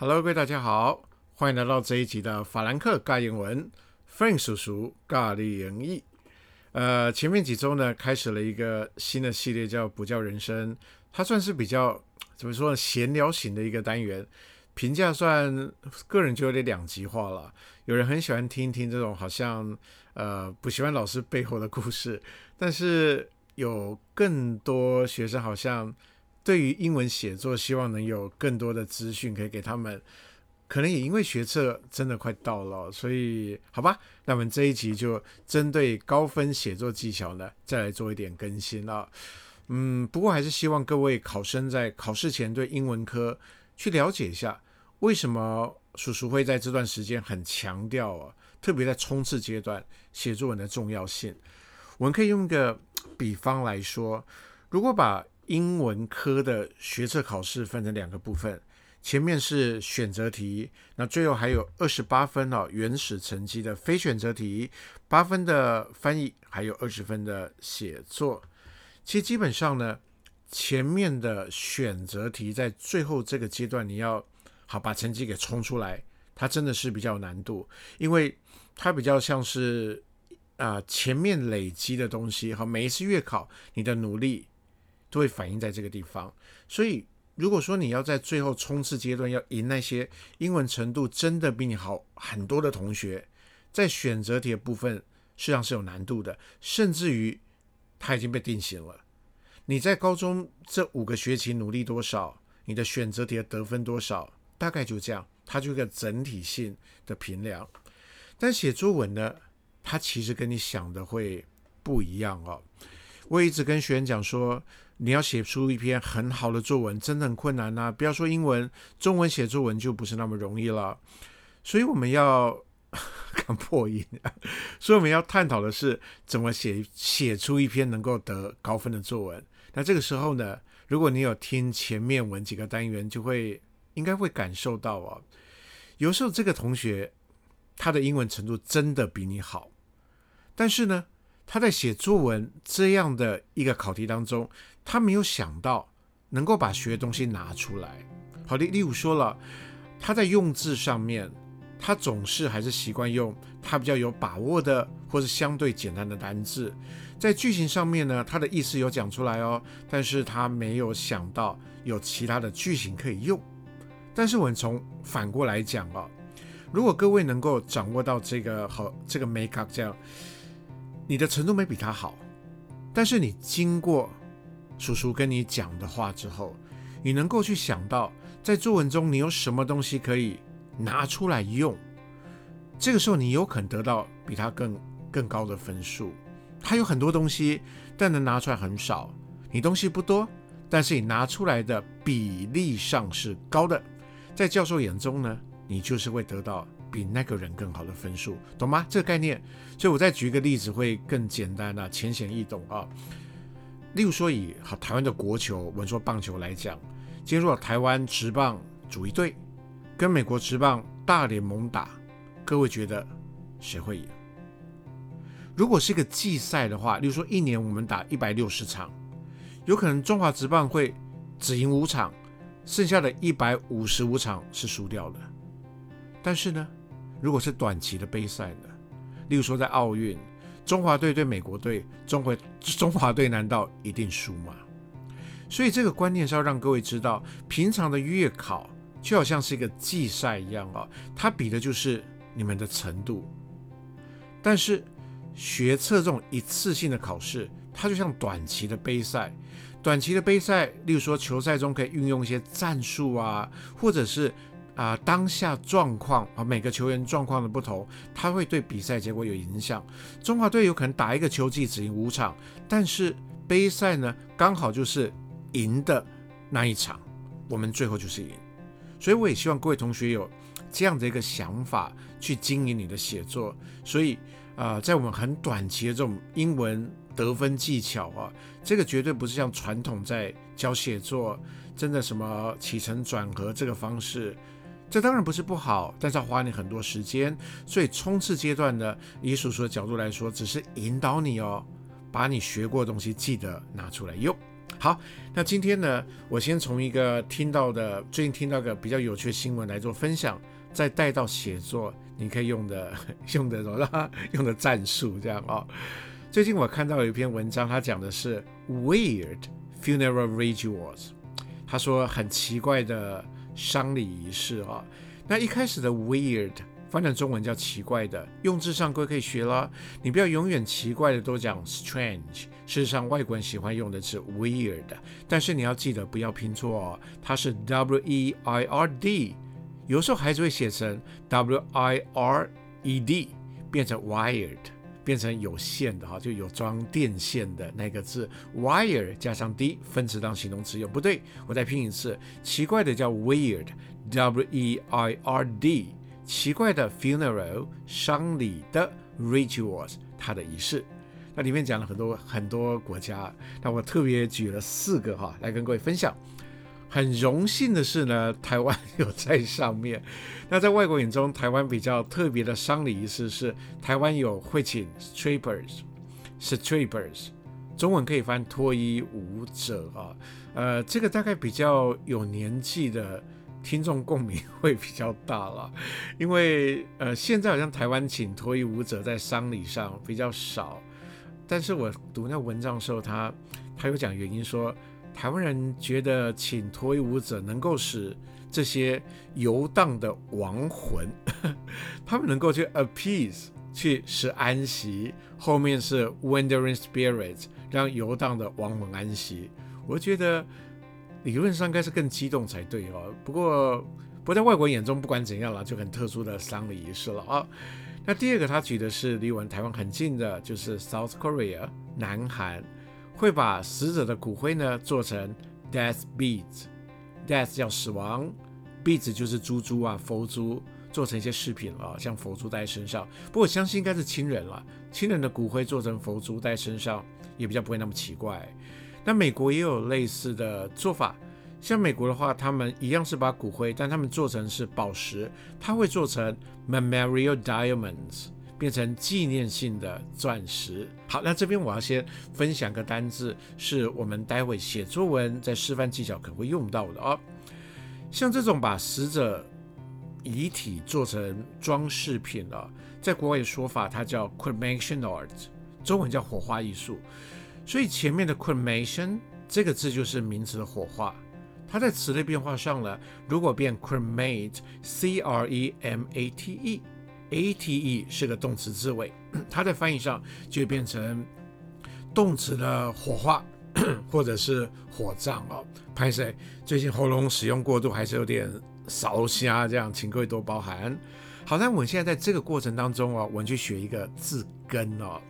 Hello，各位大家好，欢迎来到这一集的法兰克尬英文，Frank 叔叔尬练英语。呃，前面几周呢，开始了一个新的系列，叫补教人生，它算是比较怎么说呢，闲聊型的一个单元，评价算个人就有点两极化了。有人很喜欢听听这种好像呃不喜欢老师背后的故事，但是有更多学生好像。对于英文写作，希望能有更多的资讯可以给他们。可能也因为学测真的快到了，所以好吧，那我们这一集就针对高分写作技巧呢，再来做一点更新了。嗯，不过还是希望各位考生在考试前对英文科去了解一下，为什么叔叔会在这段时间很强调啊，特别在冲刺阶段写作文的重要性。我们可以用一个比方来说，如果把英文科的学测考试分成两个部分，前面是选择题，那最后还有二十八分哦，原始成绩的非选择题，八分的翻译，还有二十分的写作。其实基本上呢，前面的选择题在最后这个阶段，你要好把成绩给冲出来，它真的是比较有难度，因为它比较像是啊、前面累积的东西，和每一次月考你的努力。都会反映在这个地方，所以如果说你要在最后冲刺阶段要赢那些英文程度真的比你好很多的同学，在选择题的部分实际上是有难度的，甚至于它已经被定型了。你在高中这五个学期努力多少，你的选择题的得分多少，大概就这样，它就一个整体性的评量。但写作文呢，它其实跟你想的会不一样哦。我一直跟学员讲说，你要写出一篇很好的作文，真的很困难呐、不要说英文，中文写作文就不是那么容易了。所以我们要 看破音，所以我们要探讨的是怎么写写出一篇能够得高分的作文。那这个时候呢，如果你有听前面文几个单元，就会应该会感受到哦，有时候这个同学他的英文程度真的比你好，但是呢。他在写作文这样的一个考题当中，他没有想到能够把学的东西拿出来。好的，例如说了，他在用字上面，他总是还是习惯用他比较有把握的或是相对简单的单字。在句型上面呢，他的意思有讲出来哦，但是他没有想到有其他的句型可以用。但是我们从反过来讲啊，如果各位能够掌握到这个和这个 make up 这样。你的程度没比他好，但是你经过叔叔跟你讲的话之后，你能够去想到在作文中你有什么东西可以拿出来用，这个时候你有可能得到比他更更高的分数。他有很多东西，但能拿出来很少。你东西不多，但是你拿出来的比例上是高的，在教授眼中呢，你就是会得到。比那个人更好的分数，懂吗？这个概念，所以我再举一个例子会更简单啊，浅显易懂啊。例如说以好台湾的国球，我们说棒球来讲，今天如果台湾职棒组一队，跟美国职棒大联盟打，各位觉得谁会赢？如果是一个季赛的话，例如说一年我们打一百六十场，有可能中华职棒会只赢五场，剩下的一百五十五场是输掉的。但是呢，如果是短期的杯赛呢，例如说在奥运，中华队对美国队，中华中华队难道一定输吗？所以这个观念是要让各位知道，平常的月考就好像是一个季赛一样啊，它比的就是你们的程度。但是学测这种一次性的考试，它就像短期的杯赛，短期的杯赛，例如说球赛中可以运用一些战术啊，或者是。啊，当下状况啊，每个球员状况的不同，他会对比赛结果有影响。中华队有可能打一个球季只赢五场，但是杯赛呢，刚好就是赢的那一场，我们最后就是赢。所以我也希望各位同学有这样的一个想法去经营你的写作。所以啊、在我们很短期的这种英文得分技巧啊，这个绝对不是像传统在教写作，真的什么起承转合这个方式。这当然不是不好，但是要花你很多时间。所以冲刺阶段呢，以叔叔的角度来说，只是引导你哦，把你学过的东西记得拿出来用。好，那今天呢，我先从一个听到的最近听到个比较有趣的新闻来做分享，再带到写作你可以用的用的什么 用的战术这样、哦。最近我看到有一篇文章，它讲的是 weird funeral rituals，他说很奇怪的丧礼仪式啊、那一开始的 weird。翻成中文叫奇怪的，用字上各位可以学啦。你不要永远奇怪的都讲 strange。事实上，外国人喜欢用的是 weird，但是你要记得不要拼错哦，它是 w e i r d，有时候孩子会写成 w i r e d，变成 wired，变成有线的哈，就有装电线的那个字 wire 加上 d 分词当形容词用，不对，我再拼一次，奇怪的叫 weird，w e i r d。奇怪的 funeral 丧礼的 rituals 它的仪式，那里面讲了很多很多国家，那我特别举了四个哈来跟各位分享。很荣幸的是呢，台湾有在上面。那在外国眼中，台湾比较特别的丧礼仪式是台湾有会请 strippers，strippers，中文可以翻脱衣舞者啊。呃，这个大概比较有年纪的。听众共鸣会比较大了，因为呃，现在好像台湾请脱衣舞者在丧礼上比较少，但是我读那文章的时候，他他有讲原因说，台湾人觉得请脱衣舞者能够使这些游荡的亡魂，他们能够去 appease，去使安息，后面是 wandering spirits，让游荡的亡魂安息，我觉得。理论上应该是更激动才对哦，不过，不在外国眼中，不管怎样了，就很特殊的丧礼仪式了啊。那第二个，他举的是离我们台湾很近的，就是 South Korea 南韩，会把死者的骨灰呢做成 death beads，death 叫死亡，beads 就是珠珠啊，佛珠，做成一些饰品啊，像佛珠戴在身上。不过我相信应该是亲人了，亲人的骨灰做成佛珠戴身上，也比较不会那么奇怪。那美国也有类似的做法，像美国的话，他们一样是把骨灰，但他们做成是宝石，他会做成 memorial diamonds，变成纪念性的钻石。好，那这边我要先分享个单字，是我们待会写作文在示范技巧可能会用到的哦。像这种把死者遗体做成装饰品啊，在国外的说法，它叫 cremation art，中文叫火化艺术。所以前面的 cremation 这个字就是名词的火化，它在词类变化上呢，如果变 cremate，c r e m a t e A T E 是个动词字尾，它在翻译上就变成动词的火化 或者是火葬哦。拍谢，最近喉咙使用过度，还是有点烧瞎，这样请各位多包涵。好，那我们现在在这个过程当中哦，我们去学一个字根哦。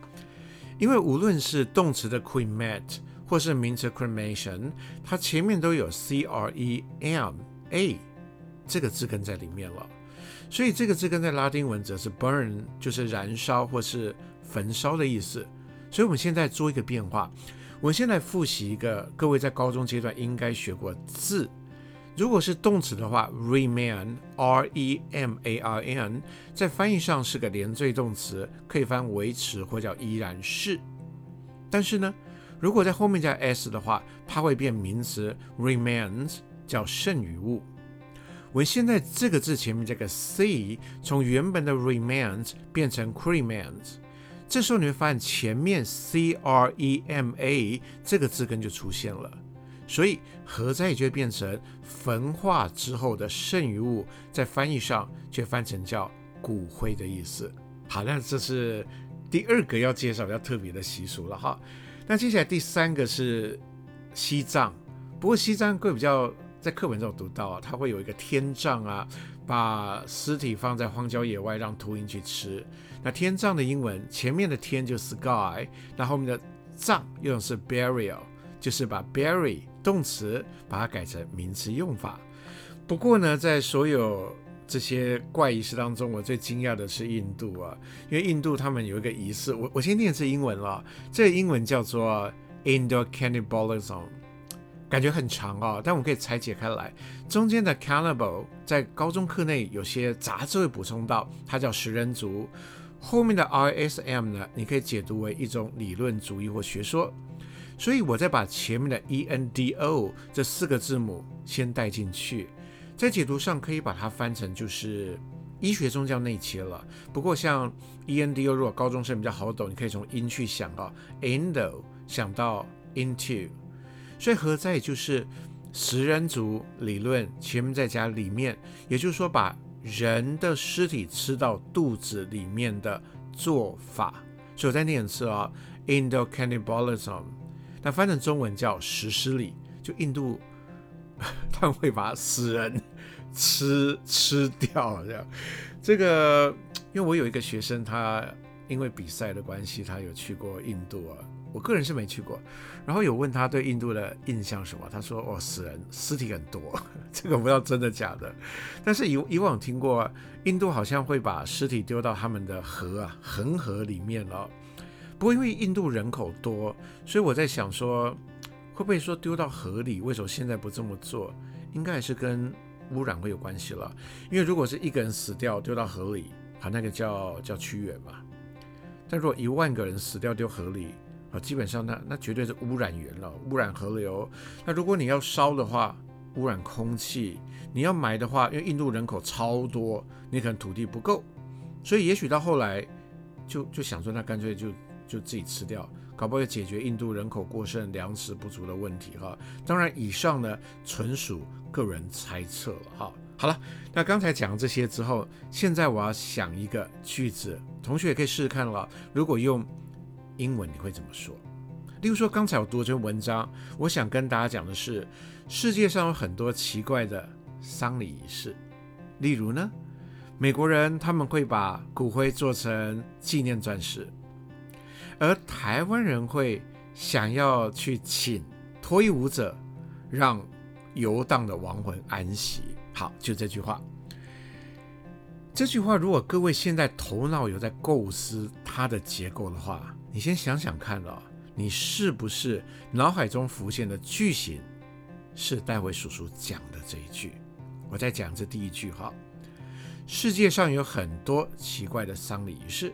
因为无论是动词的 cremate 或是名词 cremation，它前面都有 c r e m a 这个字根在里面了，所以这个字根在拉丁文则是 burn，就是燃烧或是焚烧的意思。所以我们现在做一个变化，我们先来复习一个各位在高中阶段应该学过字。如果是动词的话，remain，r e m a r n，在翻译上是个连缀动词，可以翻维持或叫依然是。但是呢，如果在后面加 s 的话，它会变名词，remains 叫剩余物。我现在这个字前面加个 c，从原本的 remains 变成 cremains，这时候你会发现前面 c r e m a 这个字根就出现了。所以合在就会变成焚化之后的剩余物，在翻译上却翻成叫骨灰的意思。好，那这是第二个要介绍比较特别的习俗了哈。那接下来第三个是西藏，不过西藏会比较在课本上有读到啊，它会有一个天葬啊，把尸体放在荒郊野外让秃鹰去吃。那天葬的英文前面的天就 sky，那后面的葬用的是 burial，就是把 bury。动词把它改成名词用法。不过呢，在所有这些怪仪式当中，我最惊讶的是印度啊，因为印度他们有一个仪式，我我先念一次英文了，这个英文叫做 Indo Cannibalism，感觉很长啊，但我们可以拆解开来。中间的 cannibal 在高中课内有些杂志会补充到，它叫食人族。后面的 ISM 呢，你可以解读为一种理论主义或学说。所以我再把前面的 E N D O 这四个字母先带进去，在解读上可以把它翻成就是医学中叫内切了。不过像 E N D O 如果高中生比较好懂，你可以从音去想啊，endo 想到 into，所以合在就是食人族理论前面再加里面，也就是说把人的尸体吃到肚子里面的做法。所以我再念一次啊，Indo-cannibalism，那翻成中文叫食尸礼，就印度 他们会把死人吃吃掉这样。这个因为我有一个学生，他因为比赛的关系，他有去过印度啊。我个人是没去过，然后有问他对印度的印象什么，他说：“哦，死人尸体很多，这个不知道真的假的。”但是以以往听过，印度好像会把尸体丢到他们的河啊，恒河里面了。不过因为印度人口多，所以我在想说，会不会说丢到河里？为什么现在不这么做？应该还是跟污染会有关系了。因为如果是一个人死掉丢到河里，啊，那个叫叫屈原嘛。但如果一万个人死掉丢河里，啊，基本上那那绝对是污染源了，污染河流。那如果你要烧的话，污染空气；你要埋的话，因为印度人口超多，你可能土地不够，所以也许到后来就就想说，那干脆就就自己吃掉，搞不好就解决印度人口过剩、粮食不足的问题哈。当然，以上呢纯属个人猜测哈。好了，那刚才讲这些之后，现在我要想一个句子，同学也可以试试看了。如果用英文你会怎么说？例如说，刚才我读这篇文章，我想跟大家讲的是，世界上有很多奇怪的丧礼仪式。例如呢，美国人他们会把骨灰做成纪念钻石，而台湾人会想要去请脱衣舞者，让游荡的亡魂安息。好，就这句话。这句话，如果各位现在头脑有在构思它的结构的话，你先想想看哦，你是不是脑海中浮现的句型是待会叔叔讲的这一句？我再讲这第一句哈。世界上有很多奇怪的丧礼仪式，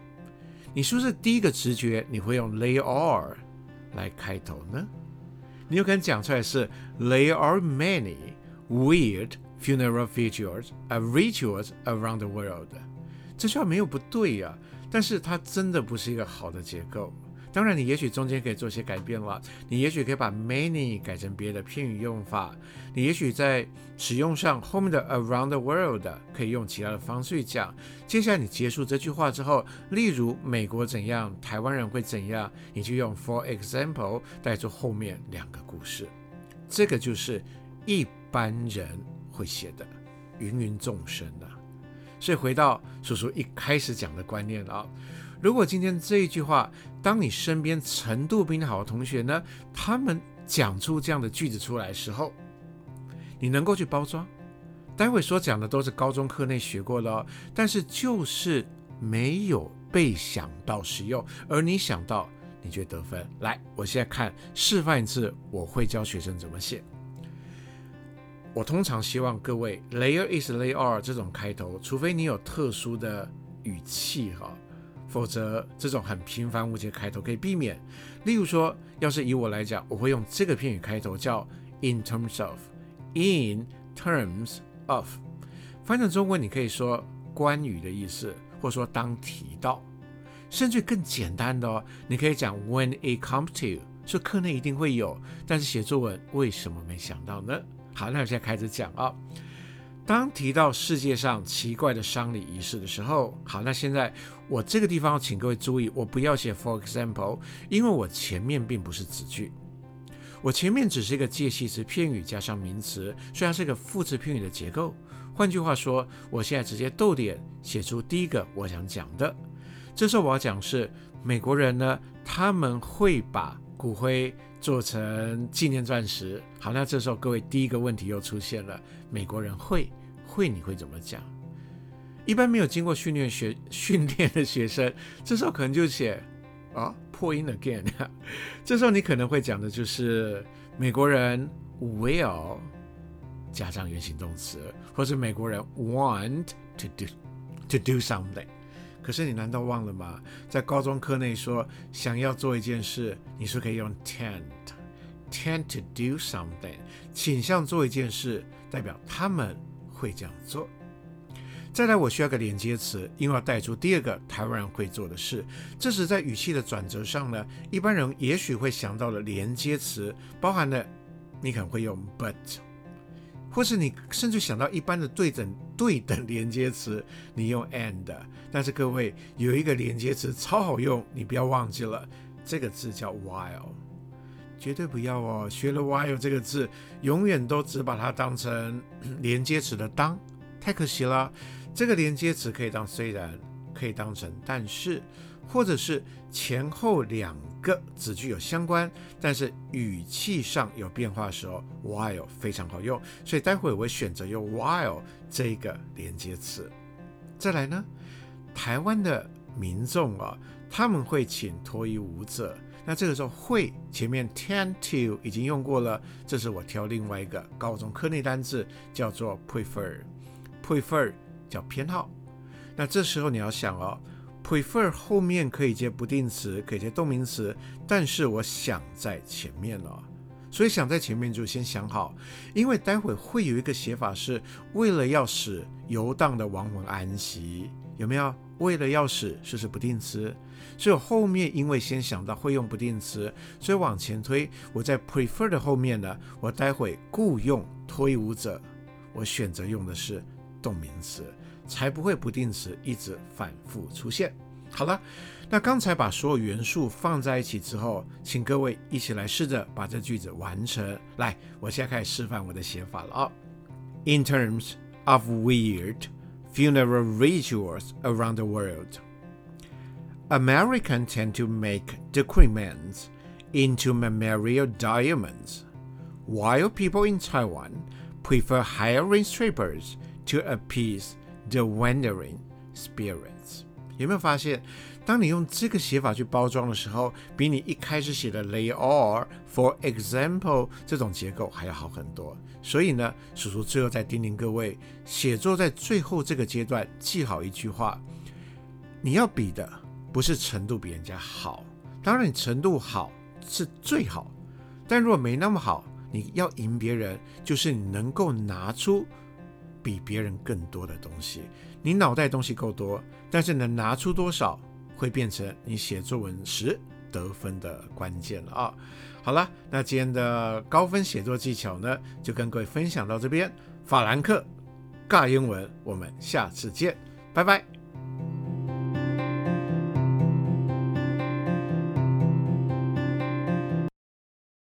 你是不是第一个直觉你会用 There are 来开头呢？你有可能讲出来是 There are many weird funeral rituals and rituals around the world。这句话没有不对呀、但是它真的不是一个好的结构。当然，你也许中间可以做些改变了。你也许可以把 many 改成别的片语用法。你也许在使用上后面的 around the world 可以用其他的方式去讲。接下来你结束这句话之后，例如美国怎样，台湾人会怎样，你就用 for example 带出后面两个故事。这个就是一般人会写的芸芸众生的。所以回到叔叔一开始讲的观念啊，如果今天这一句话，当你身边程度比你好的同学呢，他们讲出这样的句子出来的时候，你能够去包装。待会所讲的都是高中课内学过的哦，但是就是没有被想到使用，而你想到，你就得分。来，我现在看示范一次，我会教学生怎么写。我通常希望各位 "layer is layer" 这种开头，除非你有特殊的语气哈，否则这种很平凡无奇的开头可以避免。例如说，要是以我来讲，我会用这个片语开头，叫 “in terms of”，“in terms of”，翻成中文你可以说“关于”的意思，或说“当提到”，甚至更简单的哦，你可以讲 “when it comes to”，说课内一定会有，但是写作文为什么没想到呢？好，那我现在开始讲啊。当提到世界上奇怪的丧礼仪式的时候，好，那现在我这个地方请各位注意，我不要写 for example，因为我前面并不是子句，我前面只是一个介系词片语加上名词，虽然是个副词片语的结构。换句话说，我现在直接逗点写出第一个我想讲的。这时候我要讲是美国人呢，他们会把骨灰。做成纪念钻石。好，那这时候各位第一个问题又出现了：美国人会会你会怎么讲？一般没有经过训练学训练的学生，这时候可能就写啊破音 again。这时候你可能会讲的就是美国人 will 加上原形动词，或是美国人 want to do to do something。可是你难道忘了吗？在高中课内说想要做一件事，你是可以用 tend。tend to do something，倾向做一件事，代表他们会这样做。再来，我需要个连接词，因为要带出第二个台湾人会做的事。这时在语气的转折上呢，一般人也许会想到的连接词，包含了你可能会用 but，或是你甚至想到一般的对等对等连接词，你用 and。但是各位有一个连接词超好用，你不要忘记了，这个字叫 while，绝对不要哦，学了 while 这个字，永远都只把它当成 连接词的当，太可惜了。这个连接词可以当虽然，可以当成但是，或者是前后两个子句有相关，但是语气上有变化的时候，while 非常好用。所以待会我会选择用 while 这个连接词。再来呢，台湾的民众啊，他们会请脱衣舞者。那这个时候会前面 tend to 已经用过了，这是我挑另外一个高中课内单字，叫做 prefer，prefer。Prefer, 叫偏好，那这时候你要想哦，prefer 后面可以接不定词，可以接动名词，但是我想在前面了，所以想在前面就先想好，因为待会会有一个写法是为了要使游荡的亡魂安息，有没有？为了要使是是不定词，所以我后面因为先想到会用不定词，所以往前推，我在 prefer 的后面呢，我待会雇用推舞者，我选择用的是。动名词才不会不定词一直反复出现。好了，那刚才把所有元素放在一起之后，请各位一起来试着把这句子完成。来，我现在开始示范我的写法了啊。In terms of weird funeral rituals around the world, Americans tend to make the cremants into memorial diamonds, while people in Taiwan prefer hiring strippers. To appease the wandering spirits，有没有发现，当你用这个写法去包装的时候，比你一开始写的 they are for example 这种结构还要好很多。所以呢，叔叔最后再叮咛各位，写作在最后这个阶段，记好一句话：你要比的不是程度比人家好，当然程度好是最好，但如果没那么好，你要赢别人，就是你能够拿出。比别人更多的东西，你脑袋东西够多，但是能拿出多少，会变成你写作文时得分的关键了啊！好了，那今天的高分写作技巧呢，就跟各位分享到这边。法兰克尬英文，我们下次见，拜拜。